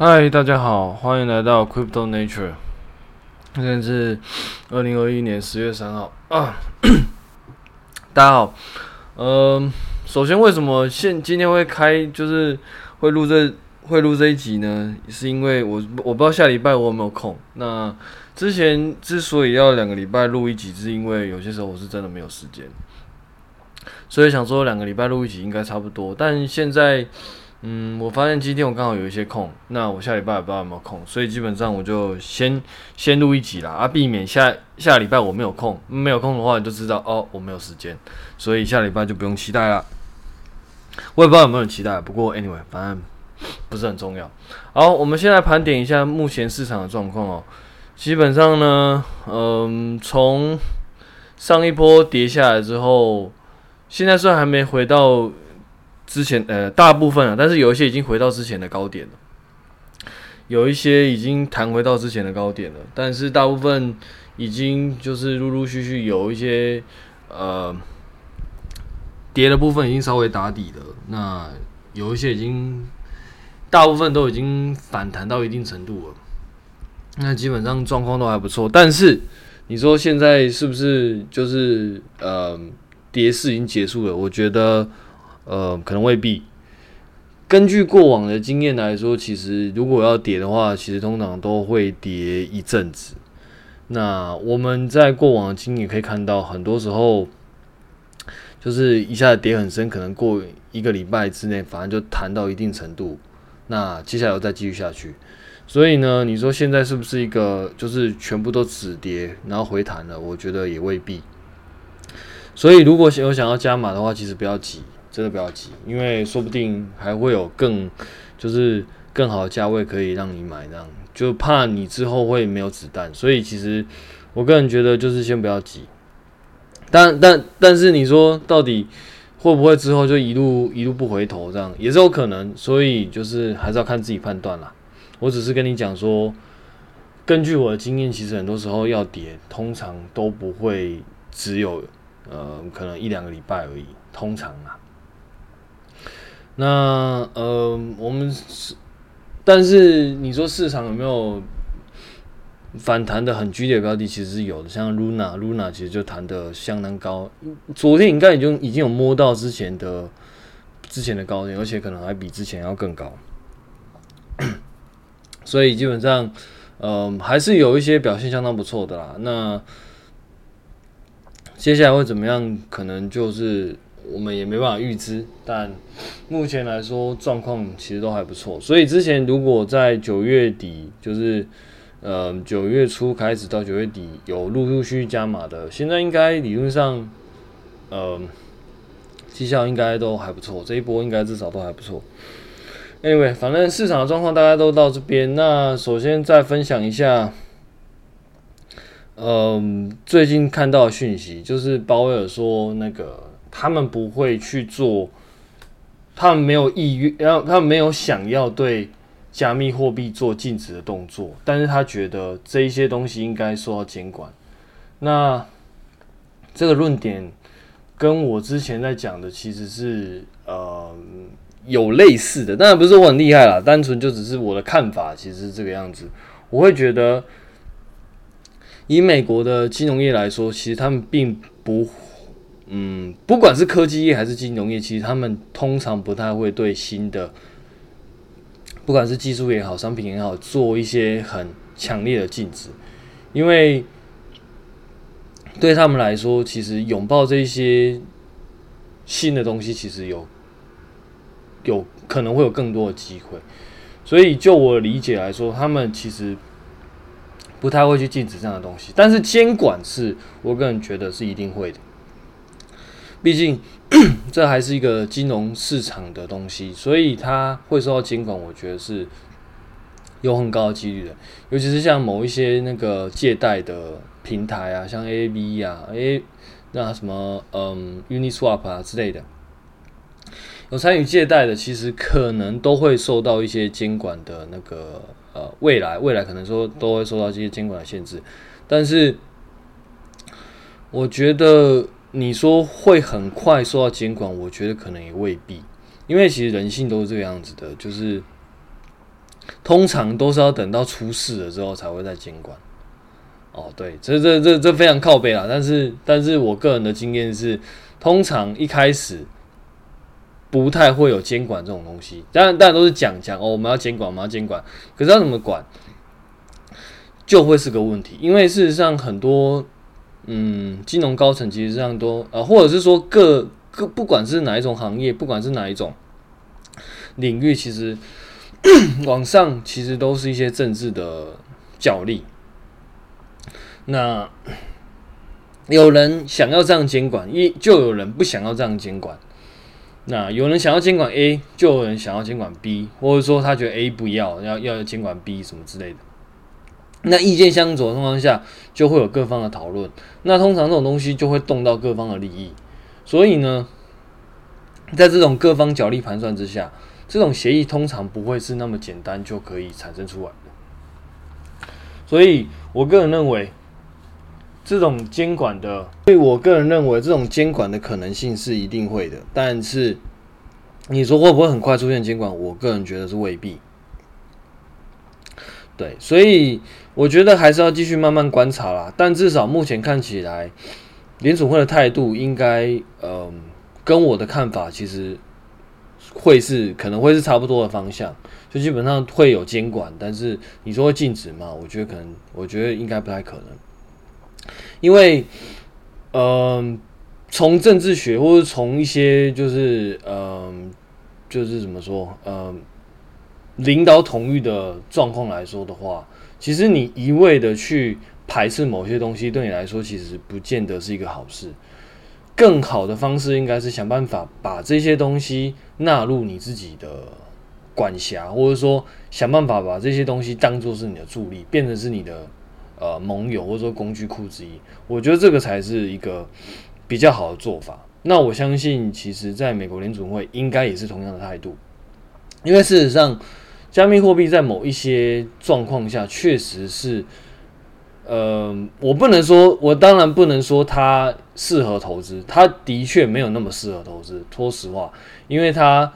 嗨，大家好，欢迎来到 Crypto Nature。现在是二零二一年十月三号啊。大家好，嗯、呃，首先为什么现今天会开，就是会录这会录这一集呢？是因为我我不知道下礼拜我有没有空。那之前之所以要两个礼拜录一集，是因为有些时候我是真的没有时间，所以想说两个礼拜录一集应该差不多。但现在。嗯，我发现今天我刚好有一些空，那我下礼拜也不知道有没有空，所以基本上我就先先录一集啦，啊，避免下下礼拜我没有空，没有空的话你就知道哦，我没有时间，所以下礼拜就不用期待了。我也不知道有没有期待，不过 anyway，反正不是很重要。好，我们先来盘点一下目前市场的状况哦。基本上呢，嗯，从上一波跌下来之后，现在虽然还没回到。之前呃大部分啊，但是有一些已经回到之前的高点了，有一些已经弹回到之前的高点了，但是大部分已经就是陆陆续续有一些呃跌的部分已经稍微打底了，那有一些已经大部分都已经反弹到一定程度了，那基本上状况都还不错，但是你说现在是不是就是呃跌势已经结束了？我觉得。呃，可能未必。根据过往的经验来说，其实如果要跌的话，其实通常都会跌一阵子。那我们在过往的经验可以看到，很多时候就是一下子跌很深，可能过一个礼拜之内，反正就弹到一定程度。那接下来又再继续下去。所以呢，你说现在是不是一个就是全部都止跌，然后回弹了？我觉得也未必。所以如果有想要加码的话，其实不要急。真的不要急，因为说不定还会有更就是更好的价位可以让你买，这样就怕你之后会没有子弹，所以其实我个人觉得就是先不要急。但但但是你说到底会不会之后就一路一路不回头，这样也是有可能，所以就是还是要看自己判断啦。我只是跟你讲说，根据我的经验，其实很多时候要跌，通常都不会只有呃可能一两个礼拜而已，通常啊。那呃，我们是，但是你说市场有没有反弹的很剧烈的标的？其实是有的，像 Luna，Luna 其实就弹的相当高，昨天应该已经已经有摸到之前的之前的高点，而且可能还比之前要更高。所以基本上，呃，还是有一些表现相当不错的啦。那接下来会怎么样？可能就是。我们也没办法预知，但目前来说状况其实都还不错。所以之前如果在九月底，就是呃九月初开始到九月底有陆陆续续加码的，现在应该理论上呃绩效应该都还不错。这一波应该至少都还不错。Anyway，反正市场的状况大家都到这边。那首先再分享一下，嗯、最近看到的讯息就是鲍威尔说那个。他们不会去做，他们没有意愿，然后他们没有想要对加密货币做禁止的动作，但是他觉得这一些东西应该受到监管。那这个论点跟我之前在讲的其实是呃有类似的，当然不是说我很厉害啦，单纯就只是我的看法，其实是这个样子。我会觉得，以美国的金融业来说，其实他们并不。嗯，不管是科技业还是金融业，其实他们通常不太会对新的，不管是技术也好，商品也好，做一些很强烈的禁止，因为对他们来说，其实拥抱这些新的东西，其实有有可能会有更多的机会。所以就我理解来说，他们其实不太会去禁止这样的东西，但是监管是我个人觉得是一定会的。毕竟，这还是一个金融市场的东西，所以它会受到监管，我觉得是有很高的几率的。尤其是像某一些那个借贷的平台啊，像 AAB 啊，，A，那什么，嗯，Uniswap 啊之类的，有参与借贷的，其实可能都会受到一些监管的那个，呃，未来未来可能说都会受到这些监管的限制，但是我觉得。你说会很快受到监管，我觉得可能也未必，因为其实人性都是这个样子的，就是通常都是要等到出事了之后才会再监管。哦，对，这这这这非常靠背啦。但是，但是我个人的经验是，通常一开始不太会有监管这种东西。当然，大家都是讲讲哦，我们要监管，我们要监管。可是要怎么管，就会是个问题。因为事实上，很多嗯，金融高层其实这样都呃，或者是说各各不管是哪一种行业，不管是哪一种领域，其实 往上其实都是一些政治的角力。那有人想要这样监管，一就有人不想要这样监管。那有人想要监管 A，就有人想要监管 B，或者说他觉得 A 不要，要要监管 B 什么之类的。那意见相左的情况下，就会有各方的讨论。那通常这种东西就会动到各方的利益。所以呢，在这种各方角力盘算之下，这种协议通常不会是那么简单就可以产生出来的。所以我个人认为。这种监管的，所以我个人认为，这种监管的可能性是一定会的。但是你说会不会很快出现监管？我个人觉得是未必。对，所以我觉得还是要继续慢慢观察啦。但至少目前看起来，联储会的态度应该，嗯、跟我的看法其实会是可能会是差不多的方向。就基本上会有监管，但是你说会禁止吗？我觉得可能，我觉得应该不太可能。因为，嗯、从政治学或者从一些就是，嗯、就是怎么说，嗯、领导统御的状况来说的话，其实你一味的去排斥某些东西，对你来说其实不见得是一个好事。更好的方式应该是想办法把这些东西纳入你自己的管辖，或者说想办法把这些东西当做是你的助力，变成是你的。呃，盟友或者说工具库之一，我觉得这个才是一个比较好的做法。那我相信，其实在美国联准会应该也是同样的态度，因为事实上，加密货币在某一些状况下确实是，呃，我不能说，我当然不能说它适合投资，它的确没有那么适合投资。说实话，因为它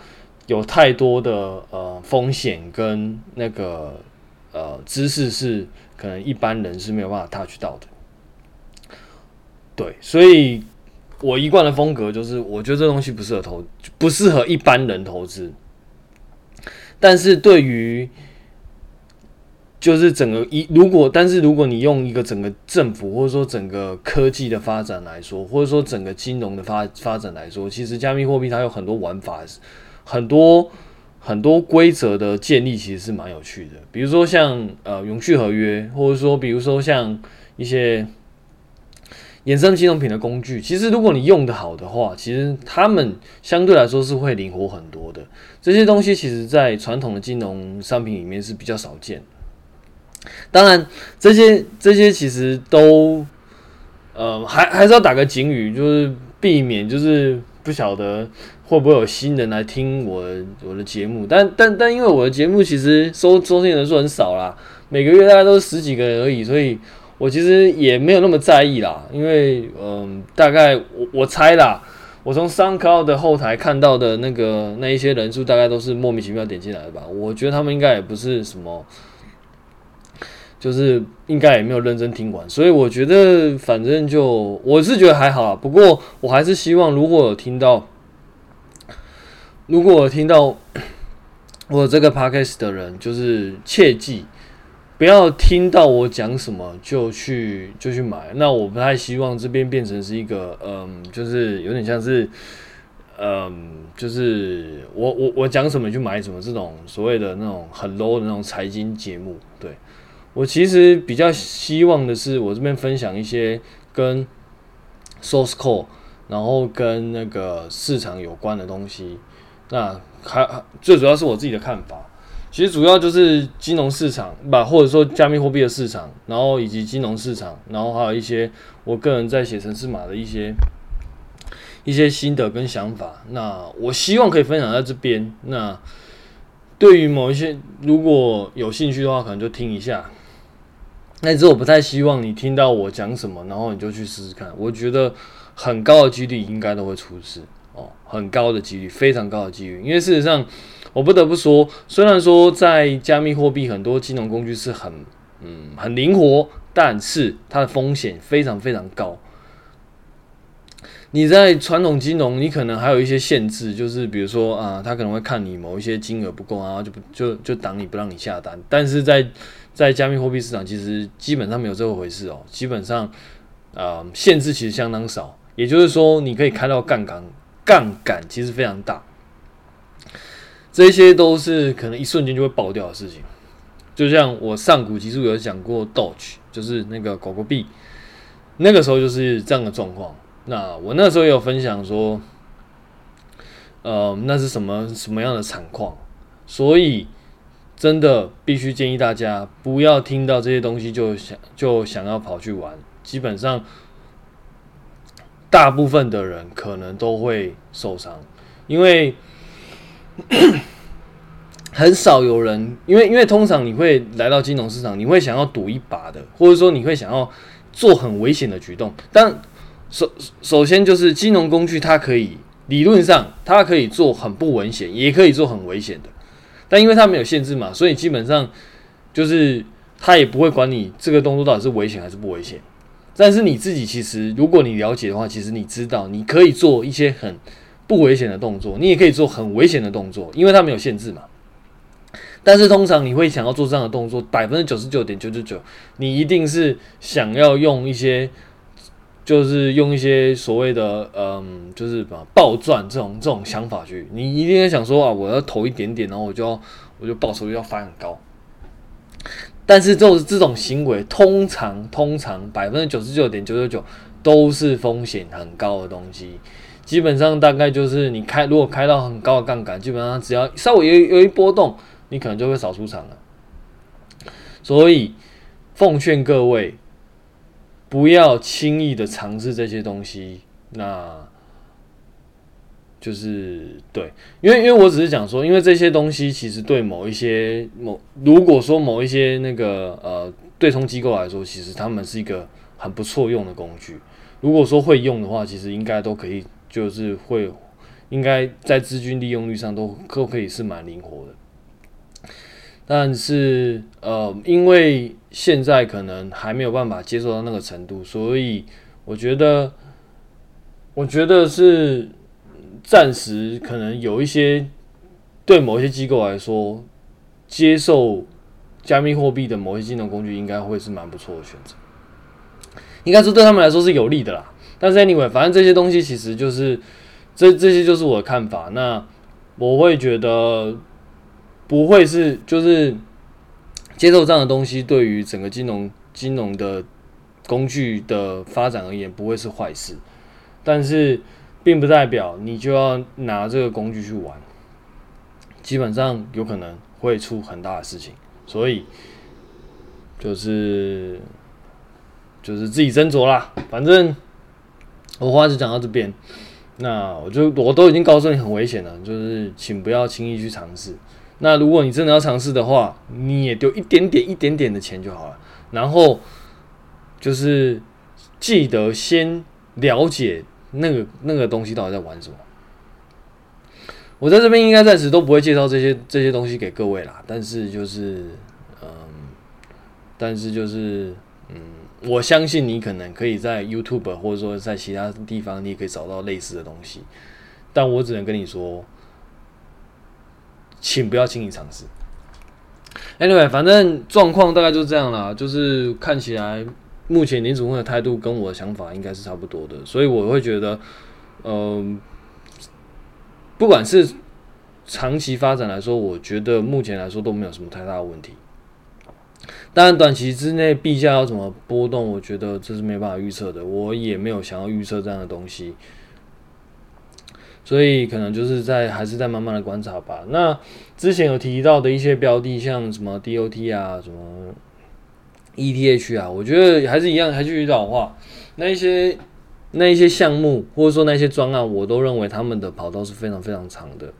有太多的呃风险跟那个呃知识是。可能一般人是没有办法 touch 到的，对，所以我一贯的风格就是，我觉得这东西不适合投，不适合一般人投资。但是对于就是整个一，如果但是如果你用一个整个政府或者说整个科技的发展来说，或者说整个金融的发发展来说，其实加密货币它有很多玩法，很多。很多规则的建立其实是蛮有趣的，比如说像呃永续合约，或者说比如说像一些衍生金融品的工具，其实如果你用得好的话，其实他们相对来说是会灵活很多的。这些东西其实在传统的金融商品里面是比较少见。当然，这些这些其实都呃还还是要打个警语，就是避免就是不晓得。会不会有新人来听我我的节目？但但但因为我的节目其实收收听人数很少啦，每个月大概都是十几个人而已，所以我其实也没有那么在意啦。因为嗯，大概我我猜啦，我从 SoundCloud 的后台看到的那个那一些人数，大概都是莫名其妙点进来的吧。我觉得他们应该也不是什么，就是应该也没有认真听完，所以我觉得反正就我是觉得还好啦。不过我还是希望如果有听到。如果我听到 我这个 podcast 的人，就是切记不要听到我讲什么就去就去买。那我不太希望这边变成是一个，嗯，就是有点像是，嗯，就是我我我讲什么就买什么这种所谓的那种很 low 的那种财经节目。对，我其实比较希望的是，我这边分享一些跟 source code，然后跟那个市场有关的东西。那还最主要是我自己的看法，其实主要就是金融市场吧，或者说加密货币的市场，然后以及金融市场，然后还有一些我个人在写程式码的一些一些心得跟想法。那我希望可以分享在这边。那对于某一些如果有兴趣的话，可能就听一下。但是我不太希望你听到我讲什么，然后你就去试试看。我觉得很高的几率应该都会出事。哦，很高的几率，非常高的几率。因为事实上，我不得不说，虽然说在加密货币很多金融工具是很嗯很灵活，但是它的风险非常非常高。你在传统金融，你可能还有一些限制，就是比如说啊，他可能会看你某一些金额不够啊，就不就就挡你不让你下单。但是在在加密货币市场，其实基本上没有这回事哦，基本上呃限制其实相当少，也就是说你可以开到杠杆，杠杆其实非常大，这些都是可能一瞬间就会爆掉的事情。就像我上古集数有讲过，Doge 就是那个狗狗币，那个时候就是这样的状况。那我那时候有分享说，呃，那是什么什么样的惨况？所以真的必须建议大家不要听到这些东西就想就想要跑去玩。基本上，大部分的人可能都会受伤，因为 很少有人，因为因为通常你会来到金融市场，你会想要赌一把的，或者说你会想要做很危险的举动，但。首首先就是金融工具，它可以理论上它可以做很不危险，也可以做很危险的，但因为它没有限制嘛，所以基本上就是它也不会管你这个动作到底是危险还是不危险。但是你自己其实如果你了解的话，其实你知道你可以做一些很不危险的动作，你也可以做很危险的动作，因为它没有限制嘛。但是通常你会想要做这样的动作，百分之九十九点九九九，你一定是想要用一些。就是用一些所谓的嗯，就是把暴赚这种这种想法去，你一定要想说啊，我要投一点点，然后我就要我就报酬率要发很高。但是这种这种行为，通常通常百分之九十九点九九九都是风险很高的东西。基本上大概就是你开如果开到很高的杠杆，基本上只要稍微有有一波动，你可能就会少出场了。所以奉劝各位。不要轻易的尝试这些东西，那就是对，因为因为我只是讲说，因为这些东西其实对某一些某，如果说某一些那个呃对冲机构来说，其实他们是一个很不错用的工具。如果说会用的话，其实应该都可以，就是会应该在资金利用率上都都可以是蛮灵活的。但是，呃，因为现在可能还没有办法接受到那个程度，所以我觉得，我觉得是暂时可能有一些对某些机构来说，接受加密货币的某些金融工具，应该会是蛮不错的选择。应该说对他们来说是有利的啦。但是 anyway，反正这些东西其实就是这这些就是我的看法。那我会觉得。不会是就是接受这样的东西，对于整个金融金融的工具的发展而言，不会是坏事。但是，并不代表你就要拿这个工具去玩，基本上有可能会出很大的事情。所以，就是就是自己斟酌啦。反正我话就讲到这边，那我就我都已经告诉你很危险了，就是请不要轻易去尝试。那如果你真的要尝试的话，你也丢一点点、一点点的钱就好了。然后就是记得先了解那个那个东西到底在玩什么。我在这边应该暂时都不会介绍这些这些东西给各位啦。但是就是嗯，但是就是嗯，我相信你可能可以在 YouTube 或者说在其他地方，你也可以找到类似的东西。但我只能跟你说。请不要轻易尝试。Anyway，反正状况大概就是这样啦，就是看起来目前联储会的态度跟我的想法应该是差不多的，所以我会觉得，嗯、不管是长期发展来说，我觉得目前来说都没有什么太大的问题。当然，短期之内币价要怎么波动，我觉得这是没办法预测的，我也没有想要预测这样的东西。所以可能就是在还是在慢慢的观察吧。那之前有提到的一些标的，像什么 DOT 啊，什么 ETH 啊，我觉得还是一样，还是老话。那一些那一些项目或者说那些专案，我都认为他们的跑道是非常非常长的，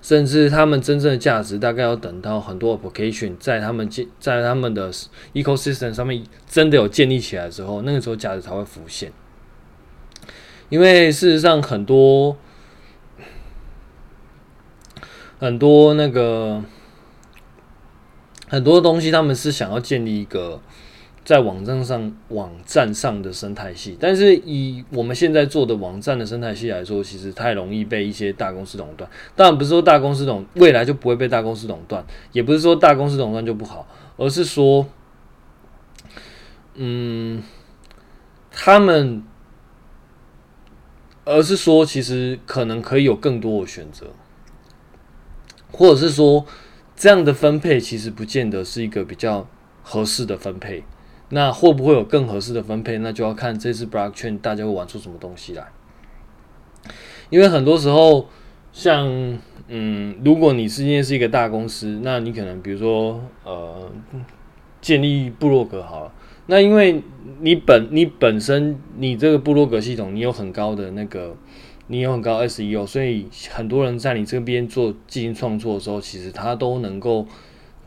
甚至他们真正的价值大概要等到很多 application 在他们建在他们的 ecosystem 上面真的有建立起来之后，那个时候价值才会浮现。因为事实上很多很多那个很多东西，他们是想要建立一个。在网站上，网站上的生态系，但是以我们现在做的网站的生态系来说，其实太容易被一些大公司垄断。当然不是说大公司垄，未来就不会被大公司垄断，也不是说大公司垄断就不好，而是说，嗯，他们，而是说，其实可能可以有更多的选择，或者是说，这样的分配其实不见得是一个比较合适的分配。那会不会有更合适的分配？那就要看这次 Blockchain 大家会玩出什么东西来。因为很多时候，像嗯，如果你是今天是一个大公司，那你可能比如说呃，建立部落格好了。那因为你本你本身你这个部落格系统，你有很高的那个，你有很高 SEO，所以很多人在你这边做进行创作的时候，其实他都能够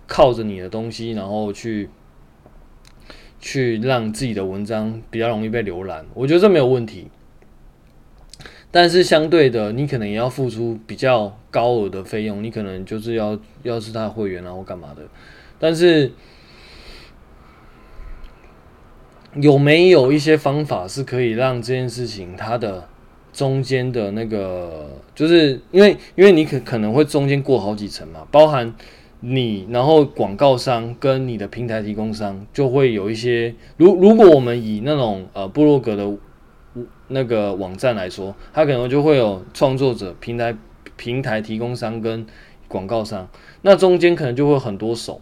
靠着你的东西，然后去。去让自己的文章比较容易被浏览，我觉得这没有问题。但是相对的，你可能也要付出比较高额的费用，你可能就是要要是他的会员啊或干嘛的。但是有没有一些方法是可以让这件事情它的中间的那个，就是因为因为你可可能会中间过好几层嘛，包含。你然后广告商跟你的平台提供商就会有一些，如如果我们以那种呃部落格的那个网站来说，它可能就会有创作者、平台平台提供商跟广告商，那中间可能就会很多手。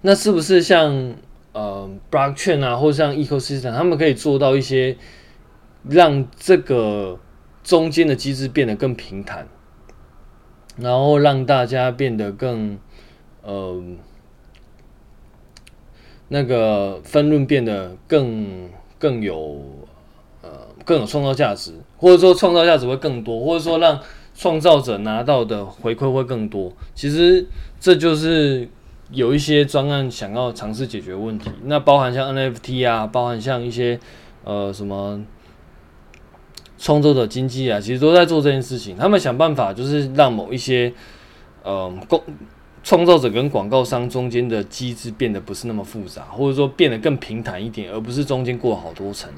那是不是像呃 Blockchain 啊，或像 Ecosystem，他们可以做到一些让这个中间的机制变得更平坦？然后让大家变得更，呃，那个分润变得更更有，呃，更有创造价值，或者说创造价值会更多，或者说让创造者拿到的回馈会更多。其实这就是有一些专案想要尝试解决问题，那包含像 NFT 啊，包含像一些呃什么。创作者经济啊，其实都在做这件事情。他们想办法，就是让某一些，呃，公创造者跟广告商中间的机制变得不是那么复杂，或者说变得更平坦一点，而不是中间过好多层。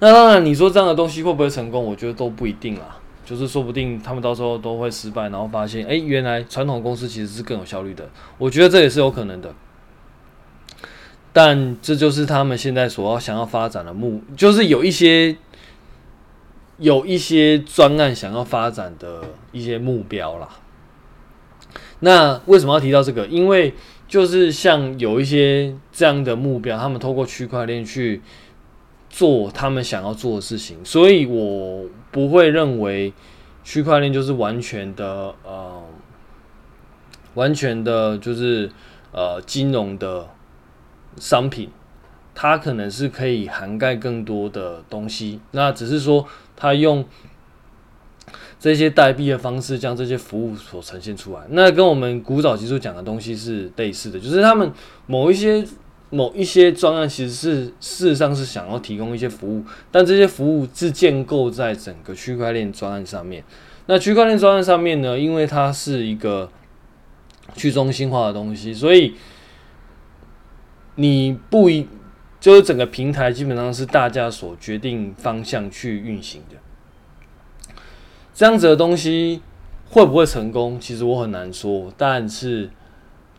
那当然，你说这样的东西会不会成功？我觉得都不一定啦。就是说不定他们到时候都会失败，然后发现，哎，原来传统公司其实是更有效率的。我觉得这也是有可能的。但这就是他们现在所要想要发展的目，就是有一些。有一些专案想要发展的一些目标啦。那为什么要提到这个？因为就是像有一些这样的目标，他们透过区块链去做他们想要做的事情，所以我不会认为区块链就是完全的呃，完全的就是呃金融的商品，它可能是可以涵盖更多的东西。那只是说。他用这些代币的方式将这些服务所呈现出来，那跟我们古早技术讲的东西是类似的，就是他们某一些某一些专案其实是事实上是想要提供一些服务，但这些服务是建构在整个区块链专案上面。那区块链专案上面呢，因为它是一个去中心化的东西，所以你不一。就是整个平台基本上是大家所决定方向去运行的，这样子的东西会不会成功？其实我很难说，但是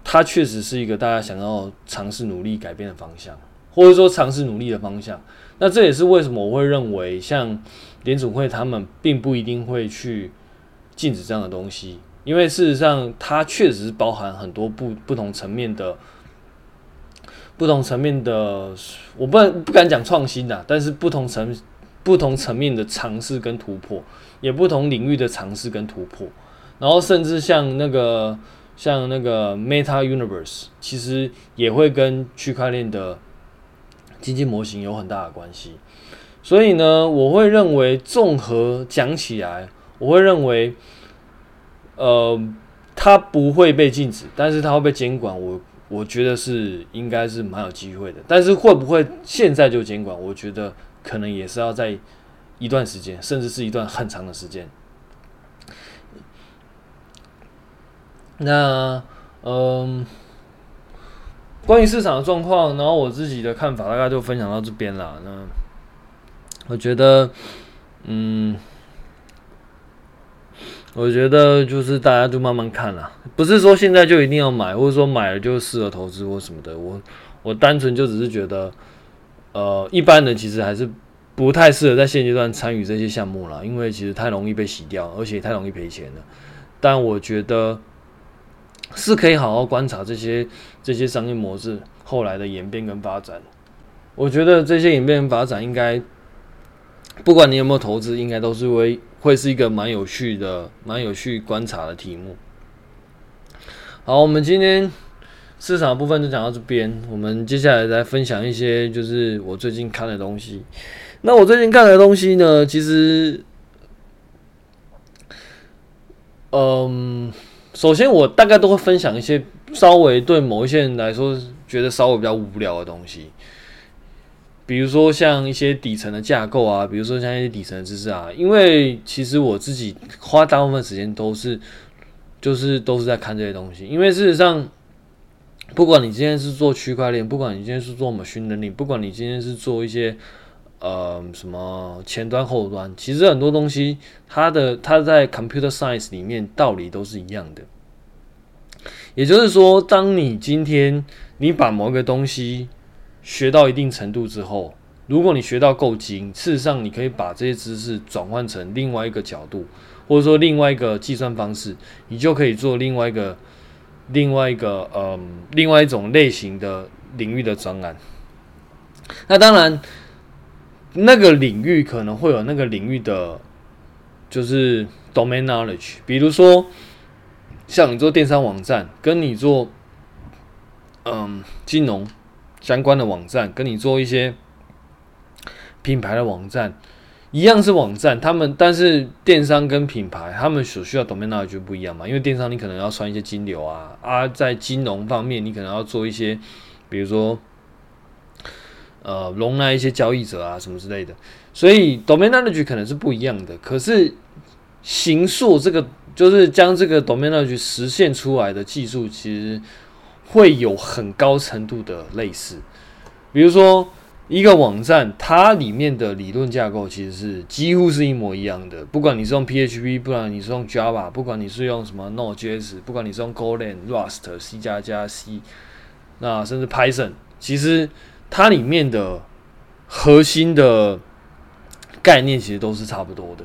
它确实是一个大家想要尝试努力改变的方向，或者说尝试努力的方向。那这也是为什么我会认为，像联准会他们并不一定会去禁止这样的东西，因为事实上它确实是包含很多不不同层面的。不同层面的，我不不敢讲创新的，但是不同层不同层面的尝试跟突破，也不同领域的尝试跟突破，然后甚至像那个像那个 Meta Universe，其实也会跟区块链的经济模型有很大的关系。所以呢，我会认为综合讲起来，我会认为，呃，它不会被禁止，但是它会被监管。我。我觉得是应该是蛮有机会的，但是会不会现在就监管？我觉得可能也是要在一段时间，甚至是一段很长的时间。那嗯，关于市场的状况，然后我自己的看法大概就分享到这边了。那我觉得，嗯。我觉得就是大家就慢慢看啦，不是说现在就一定要买，或者说买了就适合投资或什么的。我我单纯就只是觉得，呃，一般人其实还是不太适合在现阶段参与这些项目啦，因为其实太容易被洗掉，而且太容易赔钱了。但我觉得是可以好好观察这些这些商业模式后来的演变跟发展。我觉得这些演变发展应该，不管你有没有投资，应该都是为。会是一个蛮有趣的、蛮有趣观察的题目。好，我们今天市场部分就讲到这边。我们接下来来分享一些就是我最近看的东西。那我最近看的东西呢，其实，嗯，首先我大概都会分享一些稍微对某一些人来说觉得稍微比较无聊的东西。比如说像一些底层的架构啊，比如说像一些底层的知识啊，因为其实我自己花大部分时间都是，就是都是在看这些东西。因为事实上，不管你今天是做区块链，不管你今天是做 machine learning，不管你今天是做一些呃什么前端后端，其实很多东西它的它在 computer science 里面道理都是一样的。也就是说，当你今天你把某个东西学到一定程度之后，如果你学到够精，事实上你可以把这些知识转换成另外一个角度，或者说另外一个计算方式，你就可以做另外一个、另外一个嗯，另外一种类型的领域的专案。那当然，那个领域可能会有那个领域的，就是 domain knowledge，比如说像你做电商网站，跟你做嗯金融。相关的网站跟你做一些品牌的网站一样是网站，他们但是电商跟品牌他们所需要 domain name 就不一样嘛，因为电商你可能要算一些金流啊，啊，在金融方面你可能要做一些，比如说呃容纳一些交易者啊什么之类的，所以 domain knowledge 可能是不一样的，可是行数这个就是将这个 domain knowledge 实现出来的技术其实。会有很高程度的类似，比如说一个网站，它里面的理论架构其实是几乎是一模一样的。不管你是用 PHP，不管你是用 Java，不管你是用什么 Node.js，不管你是用 Golang、Rust、C 加加 C，那甚至 Python，其实它里面的核心的概念其实都是差不多的。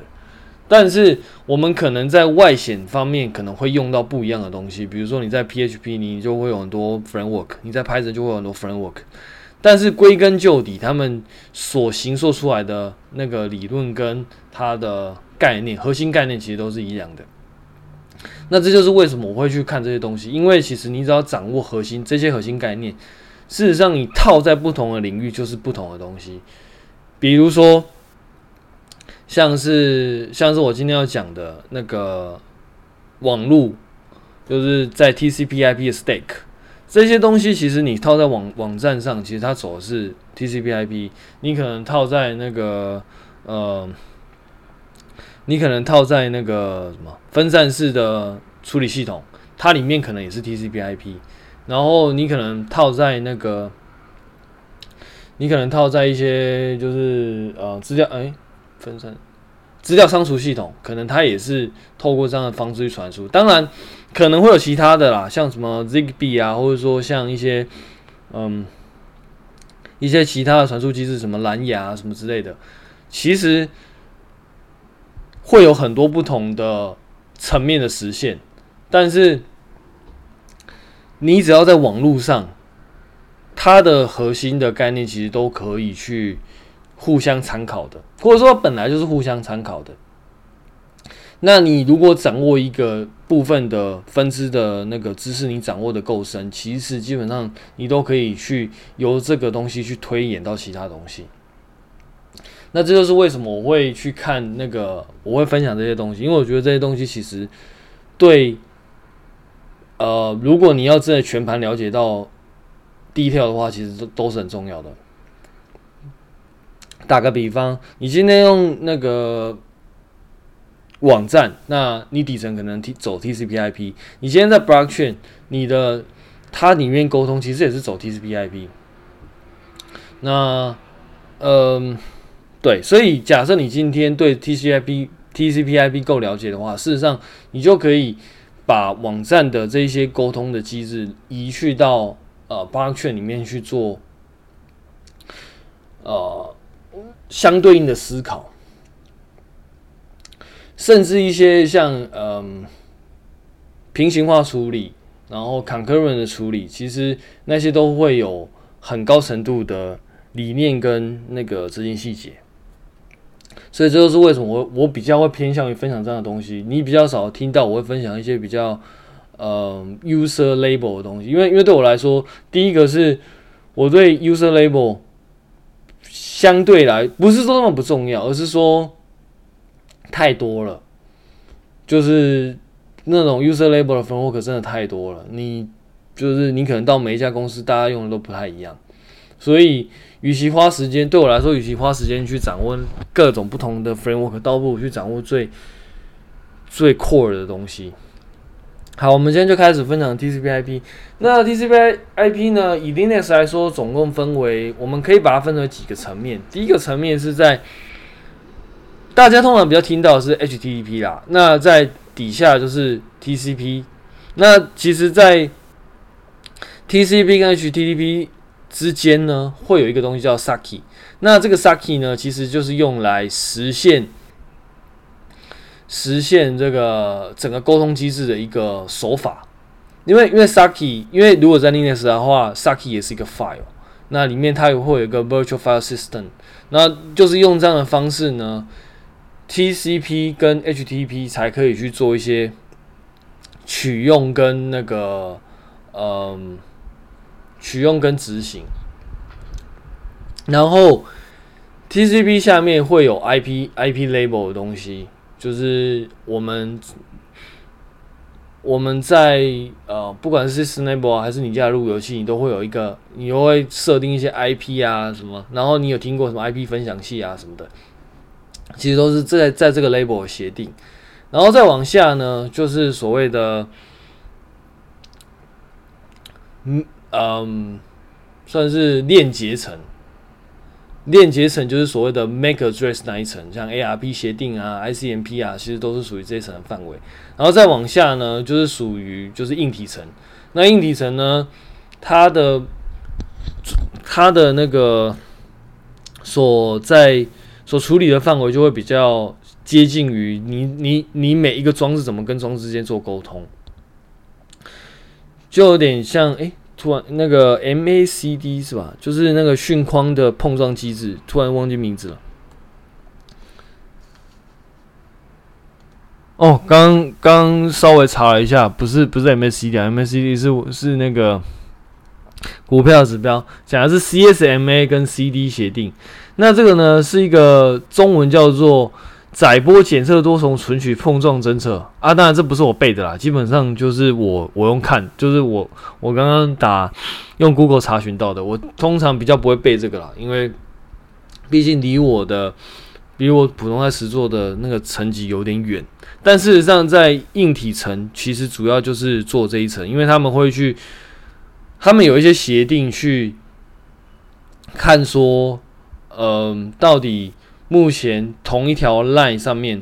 但是我们可能在外显方面可能会用到不一样的东西，比如说你在 PHP 你就会有很多 framework，你在 Python 就会有很多 framework。但是归根究底，他们所形塑出来的那个理论跟它的概念、核心概念其实都是一样的。那这就是为什么我会去看这些东西，因为其实你只要掌握核心这些核心概念，事实上你套在不同的领域就是不同的东西。比如说。像是像是我今天要讲的那个网络，就是在 TCP/IP 的 stack 这些东西，其实你套在网网站上，其实它走的是 TCP/IP。你可能套在那个呃，你可能套在那个什么分散式的处理系统，它里面可能也是 TCP/IP。然后你可能套在那个，你可能套在一些就是呃资料哎。分散资料仓储系统，可能它也是透过这样的方式去传输。当然，可能会有其他的啦，像什么 Zigbee 啊，或者说像一些嗯一些其他的传输机制，什么蓝牙什么之类的，其实会有很多不同的层面的实现。但是，你只要在网络上，它的核心的概念其实都可以去。互相参考的，或者说本来就是互相参考的。那你如果掌握一个部分的分支的那个知识，你掌握的够深，其实基本上你都可以去由这个东西去推演到其他东西。那这就是为什么我会去看那个，我会分享这些东西，因为我觉得这些东西其实对，呃，如果你要真的全盘了解到 detail 的话，其实都都是很重要的。打个比方，你今天用那个网站，那你底层可能 T 走 TCP/IP。你今天在 Blockchain，你的它里面沟通其实也是走 TCP/IP。那，嗯，对，所以假设你今天对 TCP/IP、TCP/IP 够了解的话，事实上你就可以把网站的这一些沟通的机制移去到呃 Blockchain 里面去做，呃。相对应的思考，甚至一些像嗯平行化处理，然后 concurrent 的处理，其实那些都会有很高程度的理念跟那个执行细节。所以这就是为什么我我比较会偏向于分享这样的东西。你比较少听到我会分享一些比较嗯 user label 的东西，因为因为对我来说，第一个是我对 user label。相对来，不是说那么不重要，而是说太多了，就是那种 user label 的 framework 真的太多了。你就是你可能到每一家公司，大家用的都不太一样，所以与其花时间，对我来说，与其花时间去掌握各种不同的 framework，倒不如去掌握最最 core 的东西。好，我们今天就开始分享 TCP/IP。那 TCP/IP 呢？以 Linux 来说，总共分为，我们可以把它分为几个层面。第一个层面是在大家通常比较听到的是 HTTP 啦，那在底下就是 TCP。那其实，在 TCP 跟 HTTP 之间呢，会有一个东西叫 Saki。那这个 Saki 呢，其实就是用来实现。实现这个整个沟通机制的一个手法，因为因为 Saki，因为如果在 Linux 的话，Saki 也是一个 file，那里面它也会有一个 virtual file system，那就是用这样的方式呢，TCP 跟 HTTP 才可以去做一些取用跟那个嗯取用跟执行，然后 TCP 下面会有 IP IP label 的东西。就是我们我们在呃，不管是 Snapple 还是你加入游戏，你都会有一个，你都会设定一些 IP 啊什么，然后你有听过什么 IP 分享器啊什么的，其实都是在在这个 label 协定，然后再往下呢，就是所谓的嗯嗯，算是链结层。链接层就是所谓的 MAC address 那一层，像 ARP 协定啊、ICMP 啊，其实都是属于这一层的范围。然后再往下呢，就是属于就是硬体层。那硬体层呢，它的它的那个所在所处理的范围就会比较接近于你你你每一个装置怎么跟装置之间做沟通，就有点像诶。欸突然，那个 MACD 是吧？就是那个讯框的碰撞机制，突然忘记名字了。哦，刚刚稍微查了一下，不是不是 MACD，MACD 是是那个股票指标，讲的是 CSMA 跟 CD 协定。那这个呢，是一个中文叫做。载波检测多重存取碰撞侦测啊，当然这不是我背的啦，基本上就是我我用看，就是我我刚刚打用 Google 查询到的。我通常比较不会背这个啦，因为毕竟离我的比我普通在实作的那个层级有点远。但事实上，在硬体层其实主要就是做这一层，因为他们会去，他们有一些协定去看说，嗯、到底。目前同一条 line 上面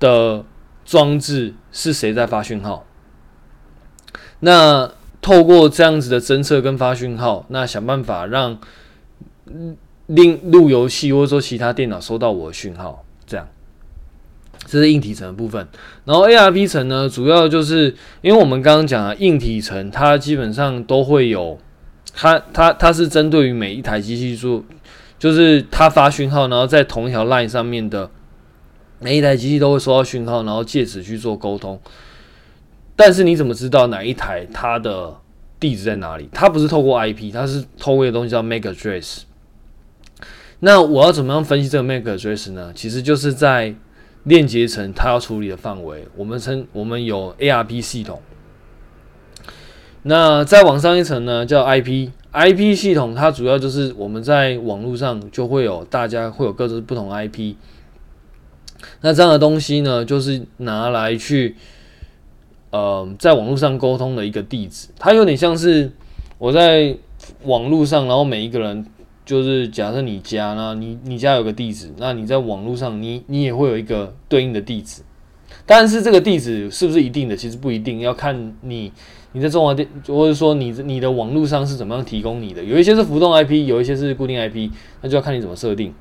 的装置是谁在发讯号？那透过这样子的侦测跟发讯号，那想办法让另路由器或者说其他电脑收到我的讯号，这样，这是硬体层的部分。然后 ARP 层呢，主要就是因为我们刚刚讲的硬体层，它基本上都会有，它它它是针对于每一台机器做。就是它发讯号，然后在同一条 line 上面的每一台机器都会收到讯号，然后借此去做沟通。但是你怎么知道哪一台它的地址在哪里？它不是透过 IP，它是透过一个东西叫 MAC address。那我要怎么样分析这个 MAC address 呢？其实就是在链接层它要处理的范围，我们称我们有 ARP 系统。那再往上一层呢，叫 IP。IP 系统它主要就是我们在网络上就会有大家会有各自不同 IP，那这样的东西呢，就是拿来去呃在网络上沟通的一个地址，它有点像是我在网络上，然后每一个人就是假设你家呢，你你家有个地址，那你在网络上你你也会有一个对应的地址。但是这个地址是不是一定的？其实不一定，要看你你在中华电，或者说你你的网络上是怎么样提供你的。有一些是浮动 IP，有一些是固定 IP，那就要看你怎么设定。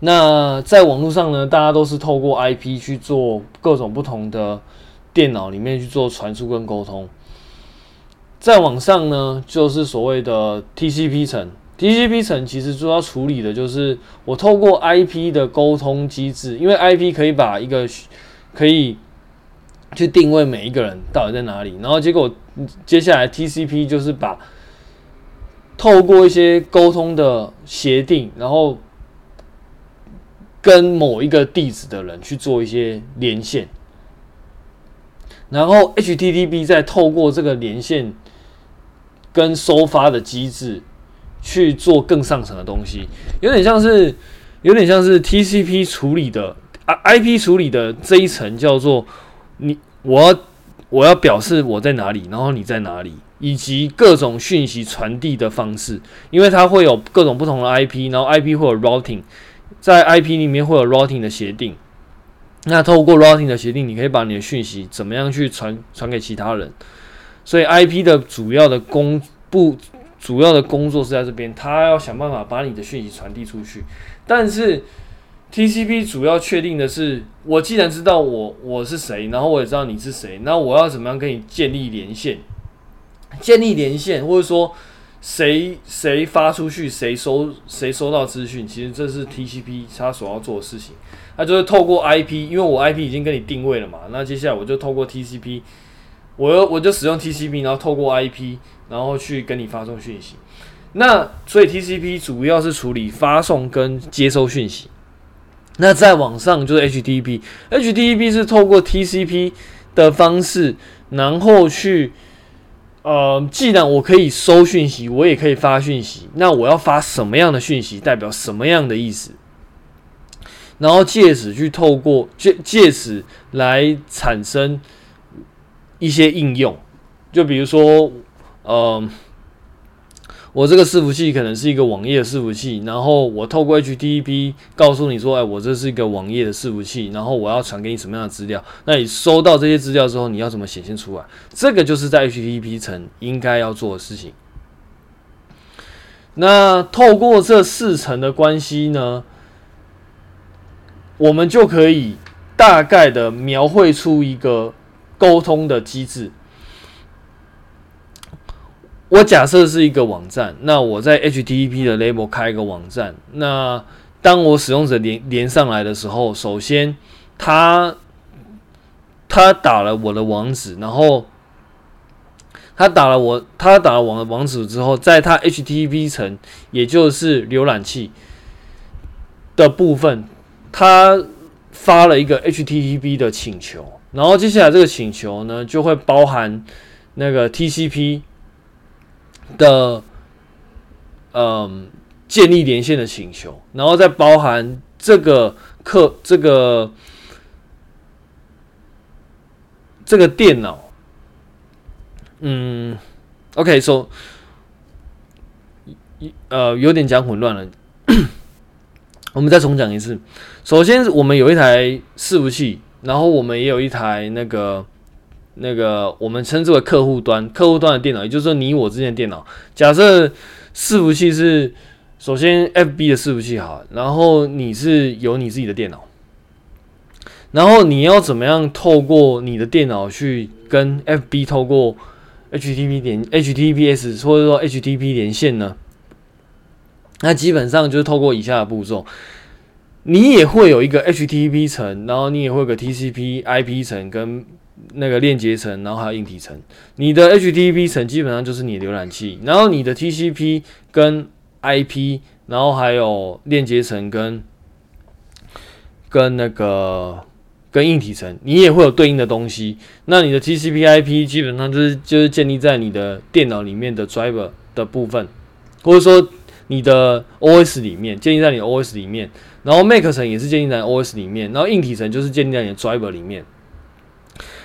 那在网络上呢，大家都是透过 IP 去做各种不同的电脑里面去做传输跟沟通。在网上呢，就是所谓的 TCP 层。TCP 层其实主要处理的就是我透过 IP 的沟通机制，因为 IP 可以把一个可以去定位每一个人到底在哪里，然后结果接下来 TCP 就是把透过一些沟通的协定，然后跟某一个地址的人去做一些连线，然后 HTTP 再透过这个连线跟收发的机制。去做更上层的东西，有点像是，有点像是 TCP 处理的啊，IP 处理的这一层叫做你，我我要表示我在哪里，然后你在哪里，以及各种讯息传递的方式，因为它会有各种不同的 IP，然后 IP 会有 routing，在 IP 里面会有 routing 的协定，那透过 routing 的协定，你可以把你的讯息怎么样去传传给其他人，所以 IP 的主要的工不。主要的工作是在这边，他要想办法把你的讯息传递出去。但是 TCP 主要确定的是，我既然知道我我是谁，然后我也知道你是谁，那我要怎么样跟你建立连线？建立连线，或者说谁谁发出去，谁收谁收到资讯，其实这是 TCP 它所要做的事情。他就是透过 IP，因为我 IP 已经跟你定位了嘛，那接下来我就透过 TCP，我我就使用 TCP，然后透过 IP。然后去跟你发送讯息，那所以 TCP 主要是处理发送跟接收讯息。那再往上就是 HTTP，HTTP 是透过 TCP 的方式，然后去呃，既然我可以收讯息，我也可以发讯息，那我要发什么样的讯息，代表什么样的意思？然后借此去透过借借此来产生一些应用，就比如说。呃，我这个伺服器可能是一个网页伺服器，然后我透过 HTTP 告诉你说，哎，我这是一个网页的伺服器，然后我要传给你什么样的资料？那你收到这些资料之后，你要怎么显现出来？这个就是在 HTTP 层应该要做的事情。那透过这四层的关系呢，我们就可以大概的描绘出一个沟通的机制。我假设是一个网站，那我在 HTTP 的 label 开一个网站，那当我使用者连连上来的时候，首先他他打了我的网址，然后他打了我他打了网网址之后，在他 HTTP 层，也就是浏览器的部分，他发了一个 HTTP 的请求，然后接下来这个请求呢，就会包含那个 TCP。的，嗯，建立连线的请求，然后再包含这个客这个这个电脑，嗯，OK，so，呃，有点讲混乱了，我们再重讲一次。首先，我们有一台伺服器，然后我们也有一台那个。那个我们称之为客户端，客户端的电脑，也就是说你我之间的电脑。假设伺服器是首先 FB 的伺服器好，然后你是有你自己的电脑，然后你要怎么样透过你的电脑去跟 FB 透过 HTTP 连 HTTPS 或者说 HTTP 连线呢？那基本上就是透过以下的步骤，你也会有一个 HTTP 层，然后你也会有个 TCP IP 层跟。那个链接层，然后还有硬体层。你的 HTTP 层基本上就是你的浏览器，然后你的 TCP 跟 IP，然后还有链接层跟跟那个跟硬体层，你也会有对应的东西。那你的 TCP IP 基本上就是就是建立在你的电脑里面的 driver 的部分，或者说你的 OS 里面建立在你的 OS 里面，然后 Make 层也是建立在 OS 里面，然后硬体层就是建立在你的 Driver 里面。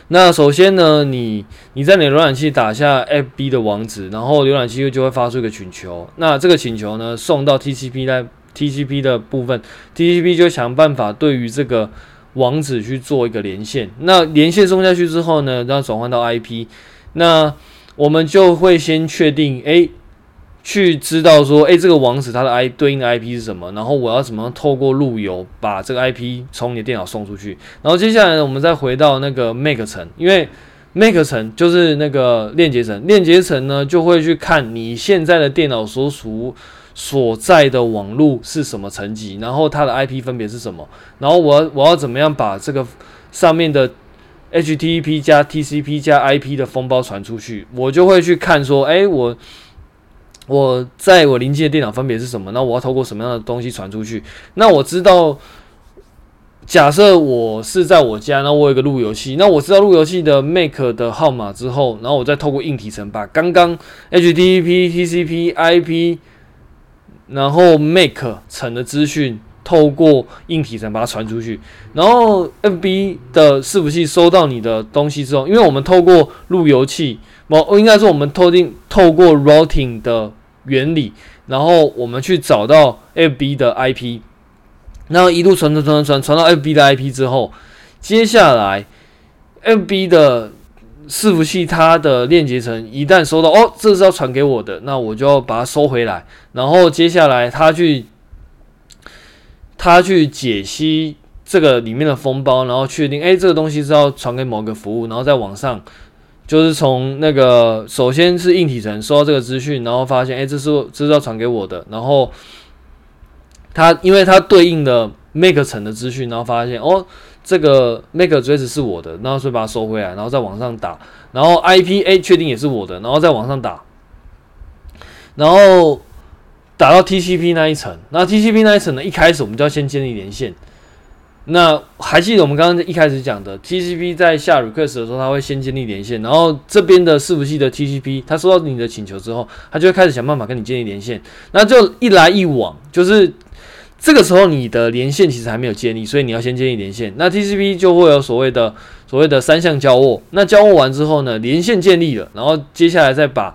那首先呢，你你在你的浏览器打下 FB 的网址，然后浏览器就会发出一个请求。那这个请求呢，送到 TCP 在 TCP 的部分，TCP 就想办法对于这个网址去做一个连线。那连线送下去之后呢，然后转换到 IP，那我们就会先确定，诶。去知道说，诶、这个网址它的 I 对应的 IP 是什么？然后我要怎么透过路由把这个 IP 从你的电脑送出去？然后接下来呢，我们再回到那个 Make 层，因为 Make 层就是那个链接层，链接层呢就会去看你现在的电脑所属所在的网络是什么层级，然后它的 IP 分别是什么？然后我要我要怎么样把这个上面的 HTTP 加 TCP 加 IP 的封包传出去？我就会去看说，诶、我。我在我临近的电脑分别是什么？那我要透过什么样的东西传出去？那我知道，假设我是在我家，那我有一个路由器，那我知道路由器的 MAC 的号码之后，然后我再透过硬体层把刚刚 HTTP、TCP、IP，然后 MAC 成的资讯透过硬体层把它传出去，然后 FB 的伺服器收到你的东西之后，因为我们透过路由器。我应该说，我们透定透过 routing 的原理，然后我们去找到 FB 的 IP，然后一路传传传传传到 FB 的 IP 之后，接下来 FB 的伺服器它的链接层一旦收到，哦，这是要传给我的，那我就要把它收回来，然后接下来它去他去解析这个里面的封包，然后确定，哎，这个东西是要传给某个服务，然后在网上。就是从那个，首先是硬体层收到这个资讯，然后发现，哎，这是这是要传给我的。然后他因为他对应的 make 层的资讯，然后发现，哦，这个 make address 是我的，然后所以把它收回来，然后再往上打。然后 IP，哎，确定也是我的，然后再往上打。然后打到 TCP 那一层，那 TCP 那一层呢，一开始我们就要先建立连线。那还记得我们刚刚一开始讲的 TCP 在下 request 的时候，它会先建立连线，然后这边的伺服器的 TCP，它收到你的请求之后，它就会开始想办法跟你建立连线。那就一来一往，就是这个时候你的连线其实还没有建立，所以你要先建立连线。那 TCP 就会有所谓的所谓的三项交握。那交握完之后呢，连线建立了，然后接下来再把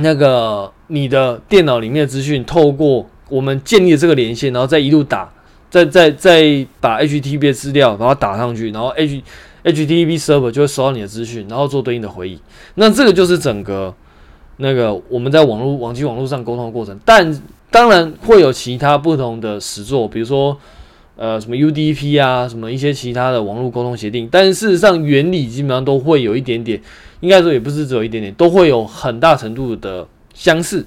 那个你的电脑里面的资讯透过我们建立的这个连线，然后再一路打。再再再把 HTTP 的资料把它打上去，然后 H HTTP server 就会收到你的资讯，然后做对应的回应。那这个就是整个那个我们在网络网际网络上沟通的过程。但当然会有其他不同的实作，比如说呃什么 UDP 啊，什么一些其他的网络沟通协定。但事实上原理基本上都会有一点点，应该说也不是只有一点点，都会有很大程度的相似。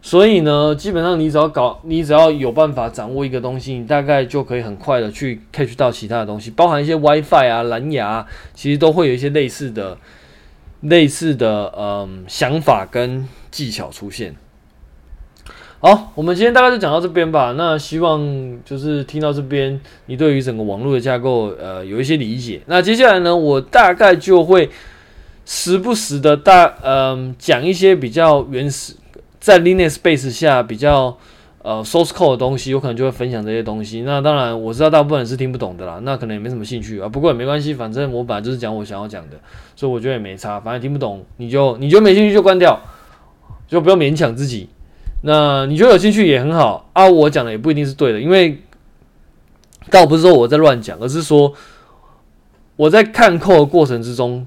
所以呢，基本上你只要搞，你只要有办法掌握一个东西，你大概就可以很快的去 catch 到其他的东西，包含一些 WiFi 啊、蓝牙，其实都会有一些类似的、类似的嗯想法跟技巧出现。好，我们今天大概就讲到这边吧。那希望就是听到这边，你对于整个网络的架构呃有一些理解。那接下来呢，我大概就会时不时的大嗯讲一些比较原始。在 Linux base 下比较呃 source code 的东西，我可能就会分享这些东西。那当然我知道大部分人是听不懂的啦，那可能也没什么兴趣啊。不过也没关系，反正我本来就是讲我想要讲的，所以我觉得也没差。反正听不懂你就你就没兴趣就关掉，就不要勉强自己。那你觉得有兴趣也很好啊。我讲的也不一定是对的，因为倒不是说我在乱讲，而是说我在看扣的过程之中。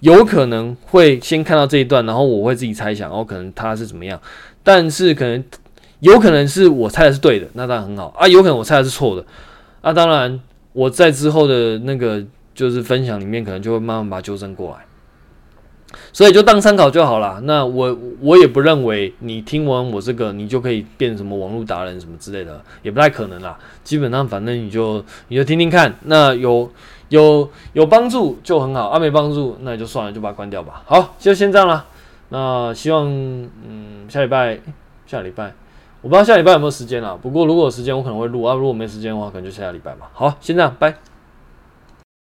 有可能会先看到这一段，然后我会自己猜想，然后可能他是怎么样，但是可能有可能是我猜的是对的，那当然很好啊。有可能我猜的是错的，那、当然我在之后的那个就是分享里面，可能就会慢慢把它纠正过来，所以就当参考就好了。那我我也不认为你听完我这个，你就可以变什么网络达人什么之类的，也不太可能啦。基本上反正你就你就听听看，那有。有有帮助就很好，啊没帮助那也就算了，就把它关掉吧。好，就先这样了。那希望嗯下礼拜下礼拜，我不知道下礼拜有没有时间啦。不过如果有时间我可能会录啊，如果没时间的话可能就下礼拜吧。好，先这样，拜。